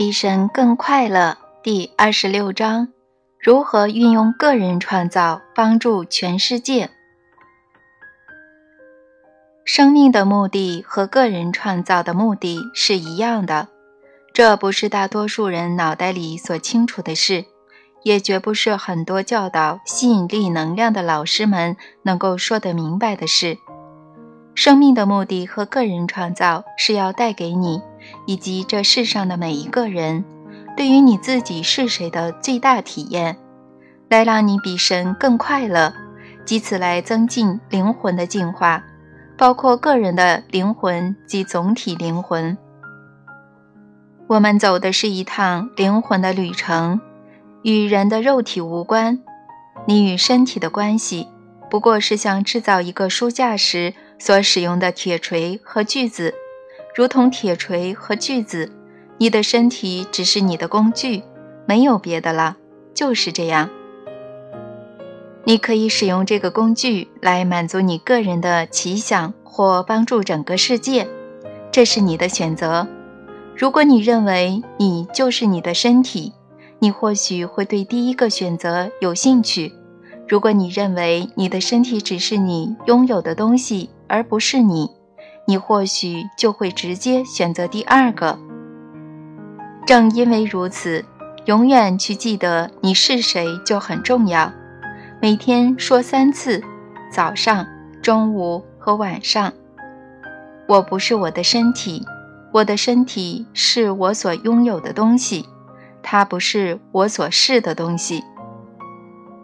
比神更快乐。第二十六章：如何运用个人创造帮助全世界？生命的目的和个人创造的目的是一样的，这不是大多数人脑袋里所清楚的事，也绝不是很多教导吸引力能量的老师们能够说得明白的事。生命的目的和个人创造是要带给你以及这世上的每一个人，对于你自己是谁的最大体验，来让你比神更快乐，以此来增进灵魂的进化。包括个人的灵魂及总体灵魂，我们走的是一趟灵魂的旅程，与人的肉体无关。你与身体的关系，不过是像制造一个书架时所使用的铁锤和锯子，如同铁锤和锯子，你的身体只是你的工具，没有别的了，就是这样。你可以使用这个工具来满足你个人的奇想，或帮助整个世界，这是你的选择。如果你认为你就是你的身体，你或许会对第一个选择有兴趣；如果你认为你的身体只是你拥有的东西，而不是你，你或许就会直接选择第二个。正因为如此，永远去记得你是谁就很重要。每天说三次，早上、中午和晚上。我不是我的身体，我的身体是我所拥有的东西，它不是我所是的东西。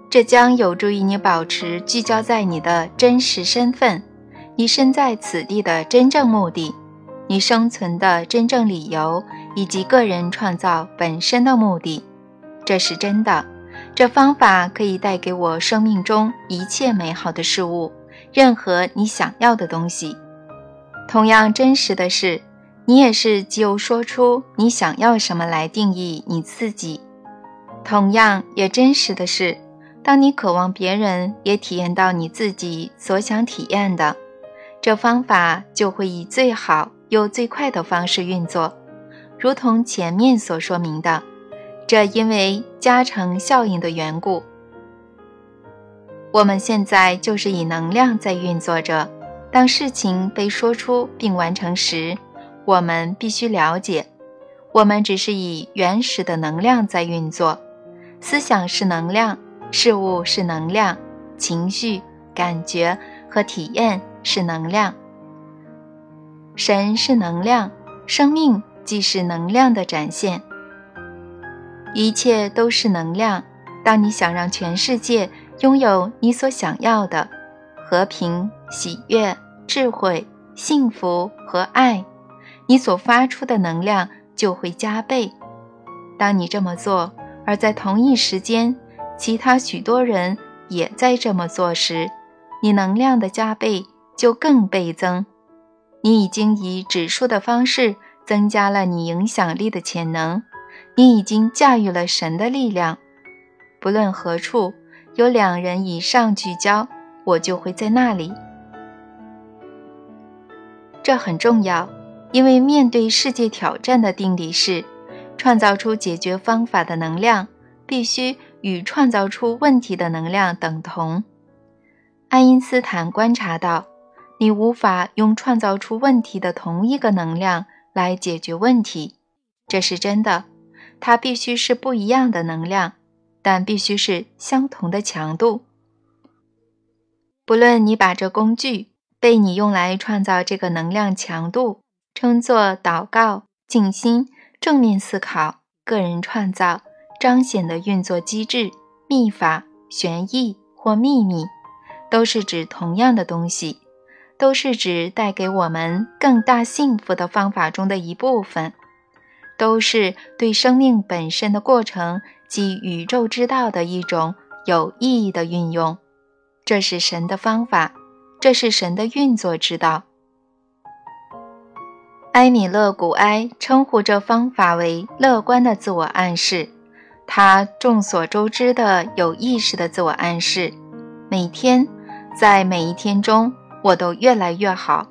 这将有助于你保持聚焦在你的真实身份，你身在此地的真正目的，你生存的真正理由，以及个人创造本身的目的。这是真的。这方法可以带给我生命中一切美好的事物，任何你想要的东西。同样真实的是，你也是就说出你想要什么来定义你自己。同样也真实的是，当你渴望别人也体验到你自己所想体验的，这方法就会以最好又最快的方式运作，如同前面所说明的。这因为加成效应的缘故，我们现在就是以能量在运作着。当事情被说出并完成时，我们必须了解，我们只是以原始的能量在运作。思想是能量，事物是能量，情绪、感觉和体验是能量。神是能量，生命即是能量的展现。一切都是能量。当你想让全世界拥有你所想要的和平、喜悦、智慧、幸福和爱，你所发出的能量就会加倍。当你这么做，而在同一时间，其他许多人也在这么做时，你能量的加倍就更倍增。你已经以指数的方式增加了你影响力的潜能。你已经驾驭了神的力量，不论何处有两人以上聚焦，我就会在那里。这很重要，因为面对世界挑战的定理是：创造出解决方法的能量必须与创造出问题的能量等同。爱因斯坦观察到，你无法用创造出问题的同一个能量来解决问题，这是真的。它必须是不一样的能量，但必须是相同的强度。不论你把这工具被你用来创造这个能量强度称作祷告、静心、正面思考、个人创造、彰显的运作机制、秘法、玄意或秘密，都是指同样的东西，都是指带给我们更大幸福的方法中的一部分。都是对生命本身的过程及宇宙之道的一种有意义的运用，这是神的方法，这是神的运作之道。埃米勒·古埃称呼这方法为乐观的自我暗示，他众所周知的有意识的自我暗示，每天，在每一天中，我都越来越好，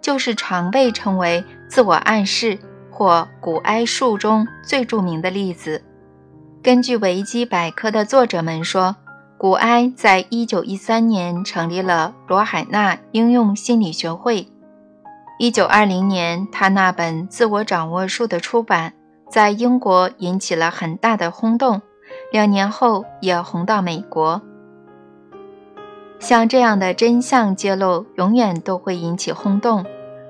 就是常被称为自我暗示。或古埃术中最著名的例子。根据维基百科的作者们说，古埃在一九一三年成立了罗海纳应用心理学会。一九二零年，他那本《自我掌握术》的出版，在英国引起了很大的轰动，两年后也红到美国。像这样的真相揭露，永远都会引起轰动，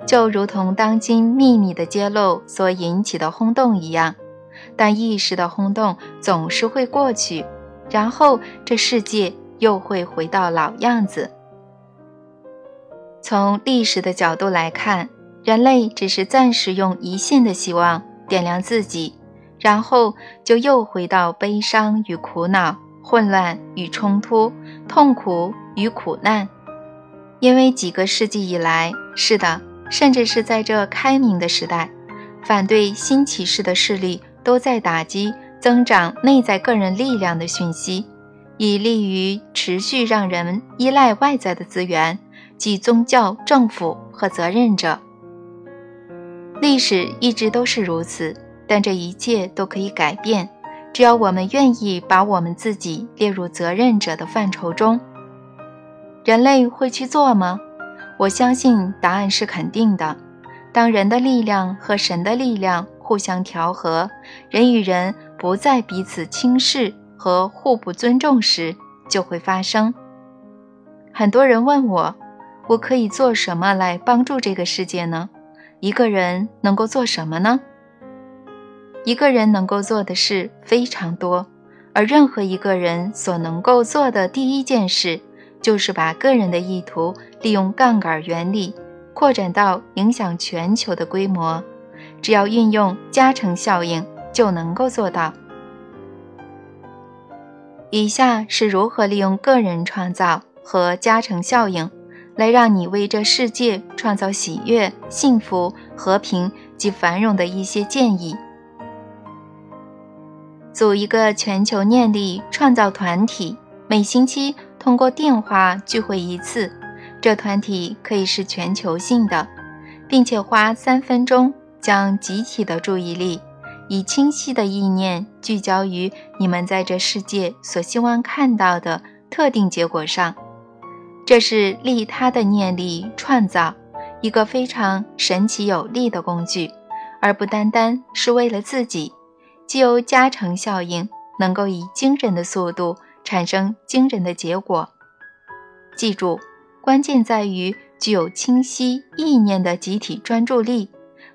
就如同当今秘密的揭露所引起的轰动一样。但一时的轰动总是会过去，然后这世界又会回到老样子。从历史的角度来看，人类只是暂时用一线的希望点亮自己，然后就又回到悲伤与苦恼、混乱与冲突、痛苦与苦难。因为几个世纪以来，是的，甚至是在这开明的时代，反对新启示的势力。都在打击增长内在个人力量的讯息，以利于持续让人依赖外在的资源，即宗教、政府和责任者。历史一直都是如此，但这一切都可以改变，只要我们愿意把我们自己列入责任者的范畴中。人类会去做吗？我相信答案是肯定的。当人的力量和神的力量。互相调和，人与人不再彼此轻视和互不尊重时，就会发生。很多人问我，我可以做什么来帮助这个世界呢？一个人能够做什么呢？一个人能够做的事非常多，而任何一个人所能够做的第一件事，就是把个人的意图利用杠杆原理扩展到影响全球的规模。只要运用加成效应，就能够做到。以下是如何利用个人创造和加成效应，来让你为这世界创造喜悦、幸福、和平及繁荣的一些建议：组一个全球念力创造团体，每星期通过电话聚会一次。这团体可以是全球性的，并且花三分钟。将集体的注意力以清晰的意念聚焦于你们在这世界所希望看到的特定结果上，这是利他的念力创造一个非常神奇有力的工具，而不单单是为了自己。既有加成效应，能够以惊人的速度产生惊人的结果。记住，关键在于具有清晰意念的集体专注力。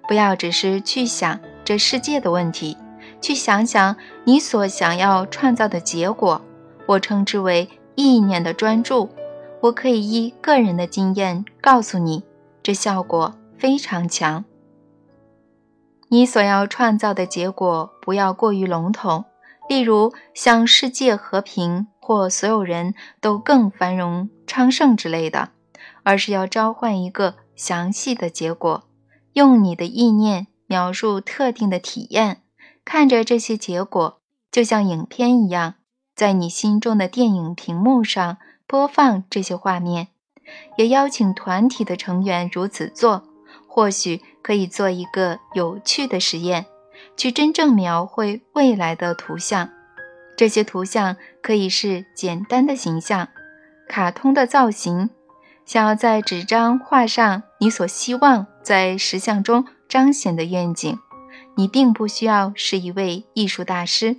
不要只是去想这世界的问题，去想想你所想要创造的结果。我称之为意念的专注。我可以依个人的经验告诉你，这效果非常强。你所要创造的结果不要过于笼统，例如像世界和平或所有人都更繁荣昌盛之类的，而是要召唤一个详细的结果。用你的意念描述特定的体验，看着这些结果，就像影片一样，在你心中的电影屏幕上播放这些画面。也邀请团体的成员如此做，或许可以做一个有趣的实验，去真正描绘未来的图像。这些图像可以是简单的形象、卡通的造型。想要在纸张画上你所希望在实像中彰显的愿景，你并不需要是一位艺术大师。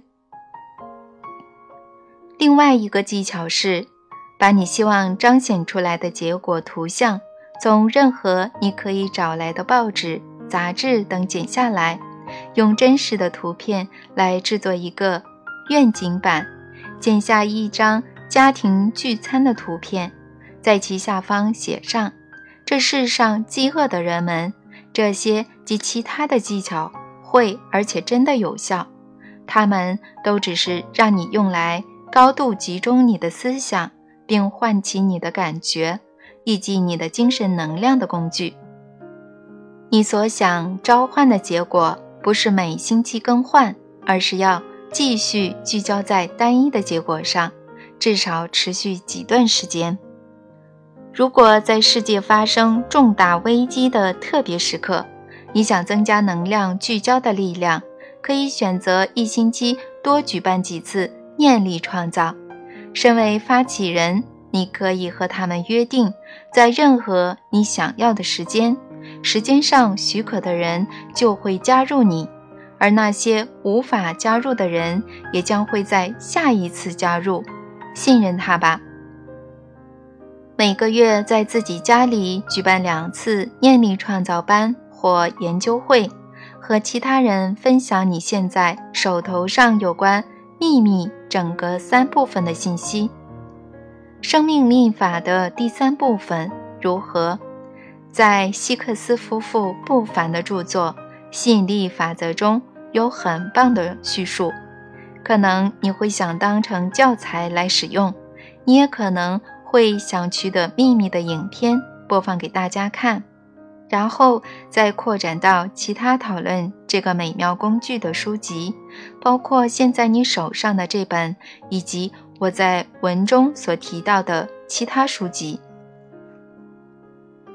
另外一个技巧是，把你希望彰显出来的结果图像，从任何你可以找来的报纸、杂志等剪下来，用真实的图片来制作一个愿景版，剪下一张家庭聚餐的图片。在其下方写上：“这世上饥饿的人们，这些及其他的技巧会而且真的有效。它们都只是让你用来高度集中你的思想，并唤起你的感觉以及你的精神能量的工具。你所想召唤的结果不是每星期更换，而是要继续聚焦在单一的结果上，至少持续几段时间。”如果在世界发生重大危机的特别时刻，你想增加能量聚焦的力量，可以选择一星期多举办几次念力创造。身为发起人，你可以和他们约定，在任何你想要的时间、时间上许可的人就会加入你，而那些无法加入的人也将会在下一次加入。信任他吧。每个月在自己家里举办两次念力创造班或研究会，和其他人分享你现在手头上有关秘密整个三部分的信息。生命密法的第三部分如何？在希克斯夫妇不凡的著作《吸引力法则》中有很棒的叙述，可能你会想当成教材来使用，你也可能。会想取得秘密的影片播放给大家看，然后再扩展到其他讨论这个美妙工具的书籍，包括现在你手上的这本，以及我在文中所提到的其他书籍。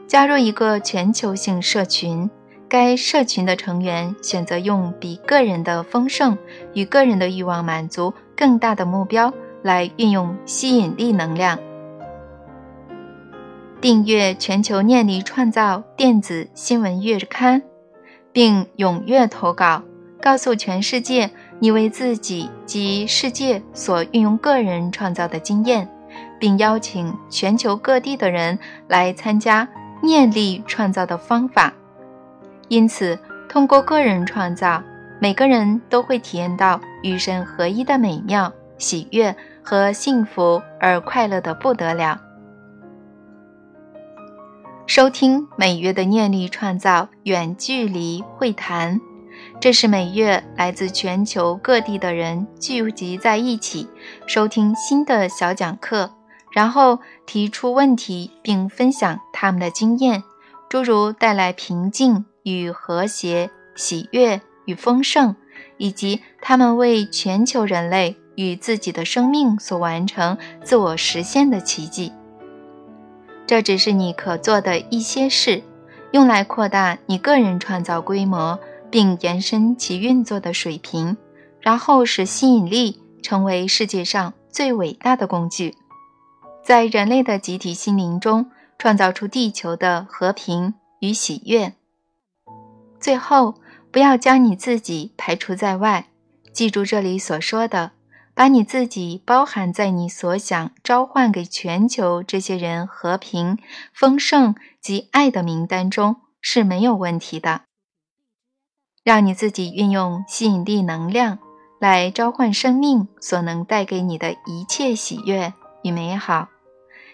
加入一个全球性社群，该社群的成员选择用比个人的丰盛与个人的欲望满足更大的目标来运用吸引力能量。订阅全球念力创造电子新闻月刊，并踊跃投稿，告诉全世界你为自己及世界所运用个人创造的经验，并邀请全球各地的人来参加念力创造的方法。因此，通过个人创造，每个人都会体验到与神合一的美妙、喜悦和幸福，而快乐的不得了。收听每月的念力创造远距离会谈，这是每月来自全球各地的人聚集在一起，收听新的小讲课，然后提出问题并分享他们的经验，诸如带来平静与和谐、喜悦与丰盛，以及他们为全球人类与自己的生命所完成自我实现的奇迹。这只是你可做的一些事，用来扩大你个人创造规模，并延伸其运作的水平，然后使吸引力成为世界上最伟大的工具，在人类的集体心灵中创造出地球的和平与喜悦。最后，不要将你自己排除在外，记住这里所说的。把你自己包含在你所想召唤给全球这些人和平、丰盛及爱的名单中是没有问题的。让你自己运用吸引力能量来召唤生命所能带给你的一切喜悦与美好，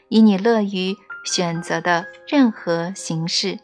以你乐于选择的任何形式。